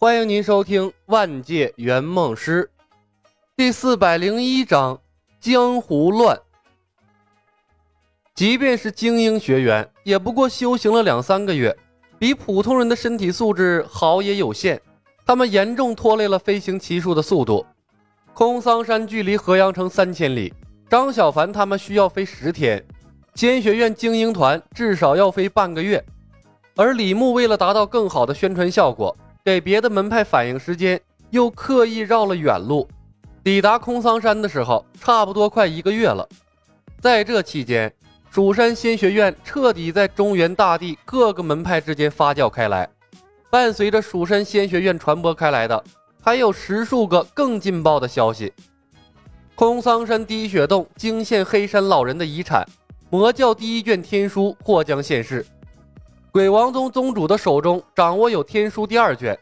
欢迎您收听《万界圆梦师》第四百零一章：江湖乱。即便是精英学员，也不过修行了两三个月，比普通人的身体素质好也有限。他们严重拖累了飞行骑术的速度。空桑山距离河阳城三千里，张小凡他们需要飞十天，仙学院精英团至少要飞半个月。而李牧为了达到更好的宣传效果，给别的门派反应时间，又刻意绕了远路，抵达空桑山的时候，差不多快一个月了。在这期间，蜀山仙学院彻底在中原大地各个门派之间发酵开来。伴随着蜀山仙学院传播开来的，还有十数个更劲爆的消息：空桑山滴血洞惊现黑山老人的遗产，魔教第一卷天书或将现世。鬼王宗宗主的手中掌握有天书第二卷，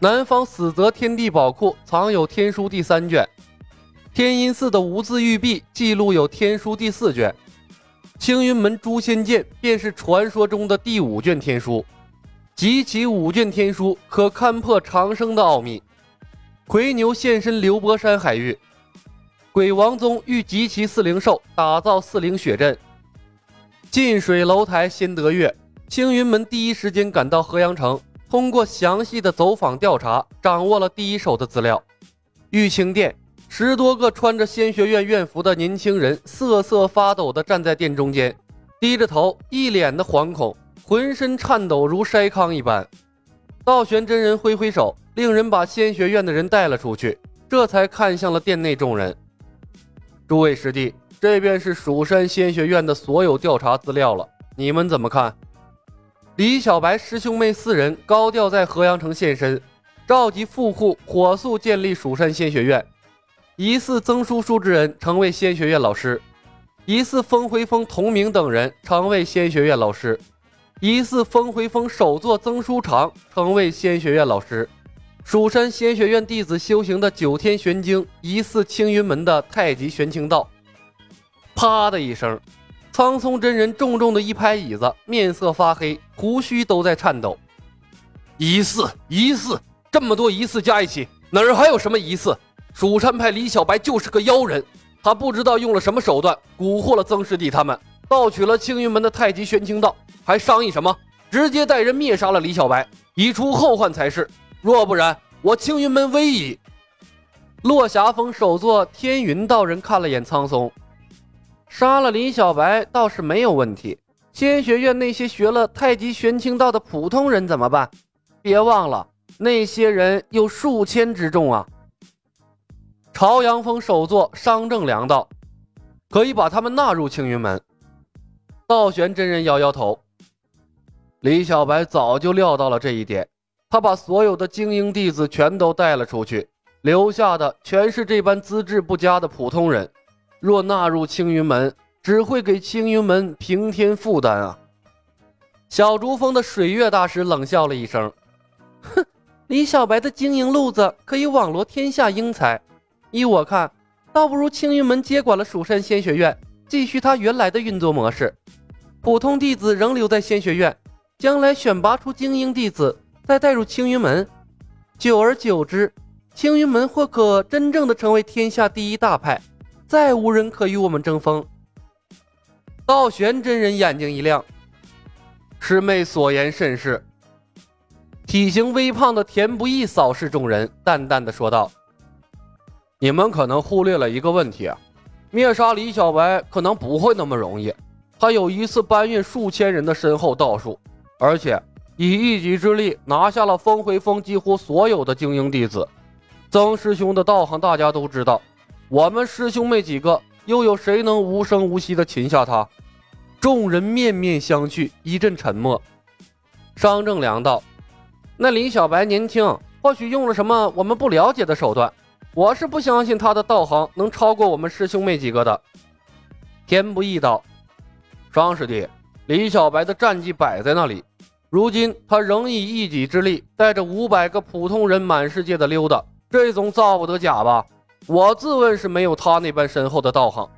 南方死泽天地宝库藏有天书第三卷，天阴寺的无字玉璧记录有天书第四卷，青云门诛仙剑便是传说中的第五卷天书，集齐五卷天书可勘破长生的奥秘。魁牛现身流波山海域，鬼王宗欲集齐四灵兽，打造四灵血阵。近水楼台先得月。青云门第一时间赶到河阳城，通过详细的走访调查，掌握了第一手的资料。玉清殿十多个穿着仙学院院服的年轻人瑟瑟发抖地站在殿中间，低着头，一脸的惶恐，浑身颤抖如筛糠一般。道玄真人挥挥手，令人把仙学院的人带了出去，这才看向了殿内众人。诸位师弟，这便是蜀山仙学院的所有调查资料了，你们怎么看？李小白师兄妹四人高调在河阳城现身，召集富户，火速建立蜀山仙学院。疑似曾叔叔之人成为仙学院老师，疑似风回风同名等人成为仙学院老师，疑似风回风首座曾书长成为仙学院老师。蜀山仙学院弟子修行的九天玄经，疑似青云门的太极玄清道。啪的一声。苍松真人重重的一拍椅子，面色发黑，胡须都在颤抖。疑似，疑似，这么多疑似加一起，哪儿还有什么疑似？蜀山派李小白就是个妖人，他不知道用了什么手段蛊惑了曾师弟他们，盗取了青云门的太极玄清道，还商议什么？直接带人灭杀了李小白，以除后患才是。若不然，我青云门危矣。落霞峰首座天云道人看了眼苍松。杀了林小白倒是没有问题，仙学院那些学了太极玄清道的普通人怎么办？别忘了，那些人有数千之众啊！朝阳峰首座商正良道，可以把他们纳入青云门。道玄真人摇摇头，李小白早就料到了这一点，他把所有的精英弟子全都带了出去，留下的全是这般资质不佳的普通人。若纳入青云门，只会给青云门平添负担啊！小竹峰的水月大师冷笑了一声：“哼，李小白的经营路子可以网罗天下英才，依我看，倒不如青云门接管了蜀山仙学院，继续他原来的运作模式。普通弟子仍留在仙学院，将来选拔出精英弟子，再带入青云门。久而久之，青云门或可真正的成为天下第一大派。”再无人可与我们争锋。道玄真人眼睛一亮，师妹所言甚是。体型微胖的田不易扫视众人，淡淡的说道：“你们可能忽略了一个问题啊，灭杀李小白可能不会那么容易。他有一次搬运数千人的身后道术，而且以一己之力拿下了风回峰几乎所有的精英弟子。曾师兄的道行大家都知道。”我们师兄妹几个，又有谁能无声无息地擒下他？众人面面相觑，一阵沉默。商正良道：“那李小白年轻，或许用了什么我们不了解的手段。我是不相信他的道行能超过我们师兄妹几个的。”天不易道：“商师弟，李小白的战绩摆在那里，如今他仍以一己之力带着五百个普通人满世界的溜达，这总造不得假吧？”我自问是没有他那般深厚的道行。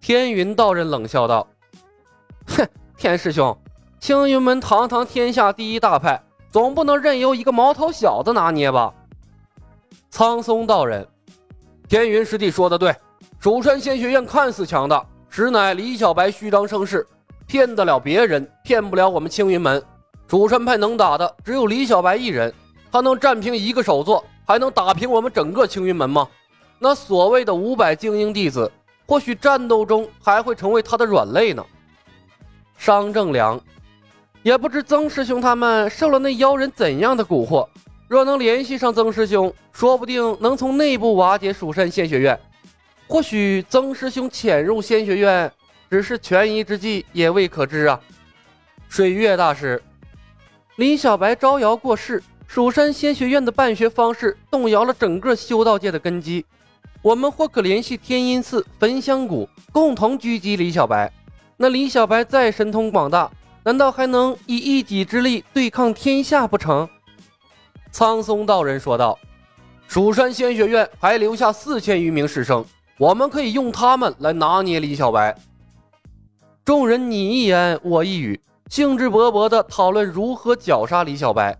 天云道人冷笑道：“ 哼，天师兄，青云门堂堂天下第一大派，总不能任由一个毛头小子拿捏吧？苍松道人，天云师弟说的对，蜀山仙学院看似强大，实乃李小白虚张声势，骗得了别人，骗不了我们青云门。蜀山派能打的只有李小白一人，他能战平一个首座，还能打平我们整个青云门吗？那所谓的五百精英弟子，或许战斗中还会成为他的软肋呢。商正良，也不知曾师兄他们受了那妖人怎样的蛊惑。若能联系上曾师兄，说不定能从内部瓦解蜀山仙学院。或许曾师兄潜入仙学院只是权宜之计，也未可知啊。水月大师，李小白招摇过市，蜀山仙学院的办学方式动摇了整个修道界的根基。我们或可联系天音寺、焚香谷，共同狙击李小白。那李小白再神通广大，难道还能以一己之力对抗天下不成？苍松道人说道：“蜀山仙学院还留下四千余名师生，我们可以用他们来拿捏李小白。”众人你一言我一语，兴致勃勃地讨论如何绞杀李小白，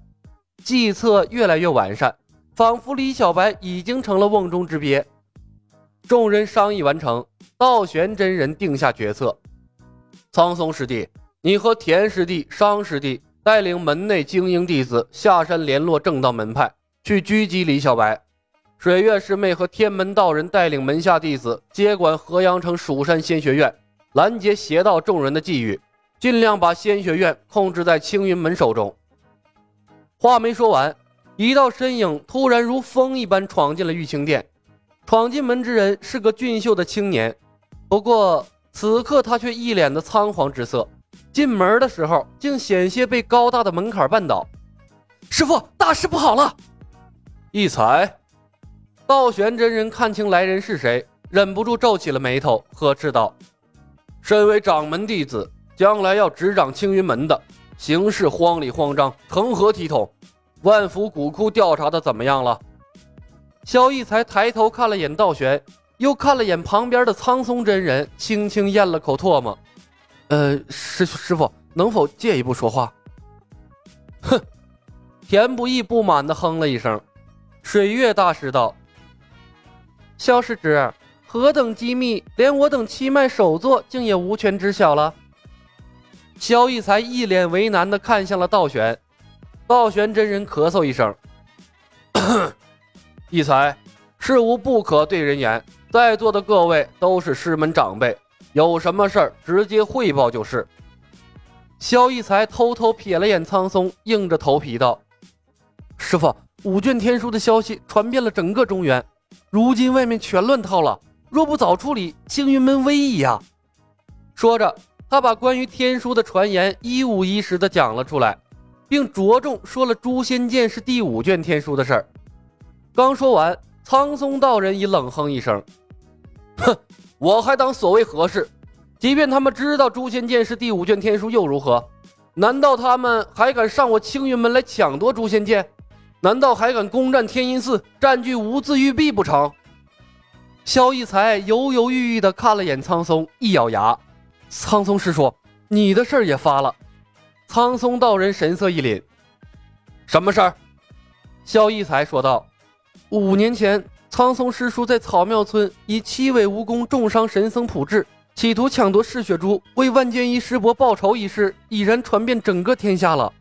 计策越来越完善，仿佛李小白已经成了瓮中之鳖。众人商议完成，道玄真人定下决策：“苍松师弟，你和田师弟、商师弟。”带领门内精英弟子下山联络正道门派，去狙击李小白。水月师妹和天门道人带领门下弟子接管河阳城蜀山仙学院，拦截邪道众人的觊觎，尽量把仙学院控制在青云门手中。话没说完，一道身影突然如风一般闯进了玉清殿。闯进门之人是个俊秀的青年，不过此刻他却一脸的仓皇之色。进门的时候，竟险些被高大的门槛绊倒。师傅，大事不好了！一才，道玄真人看清来人是谁，忍不住皱起了眉头，呵斥道：“身为掌门弟子，将来要执掌青云门的，行事慌里慌张，成何体统？万福古窟调查的怎么样了？”萧逸才抬头看了眼道玄，又看了眼旁边的苍松真人，轻轻咽了口唾沫。呃，师师傅，能否借一步说话？哼！田不易不满的哼了一声。水月大师道：“萧师侄，何等机密，连我等七脉首座竟也无权知晓了。”萧逸才一脸为难的看向了道玄。道玄真人咳嗽一声：“ 逸才，事无不可对人言，在座的各位都是师门长辈。”有什么事儿直接汇报就是。萧逸才偷偷瞥了眼苍松，硬着头皮道：“师傅，五卷天书的消息传遍了整个中原，如今外面全乱套了，若不早处理，青云门危矣呀！”说着，他把关于天书的传言一五一十的讲了出来，并着重说了诛仙剑是第五卷天书的事儿。刚说完，苍松道人已冷哼一声：“哼。”我还当所谓何事？即便他们知道诛仙剑是第五卷天书又如何？难道他们还敢上我青云门来抢夺诛仙剑？难道还敢攻占天音寺，占据无字玉璧不成？萧逸才犹犹豫豫地看了眼苍松，一咬牙：“苍松师叔，你的事儿也发了。”苍松道人神色一凛：“什么事儿？”萧逸才说道：“五年前。”苍松师叔在草庙村以七尾蜈蚣重伤神僧普智，企图抢夺噬血珠，为万剑一师伯报仇一事已然传遍整个天下了。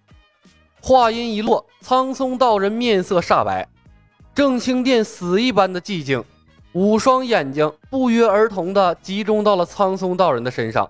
话音一落，苍松道人面色煞白，正清殿死一般的寂静，五双眼睛不约而同地集中到了苍松道人的身上。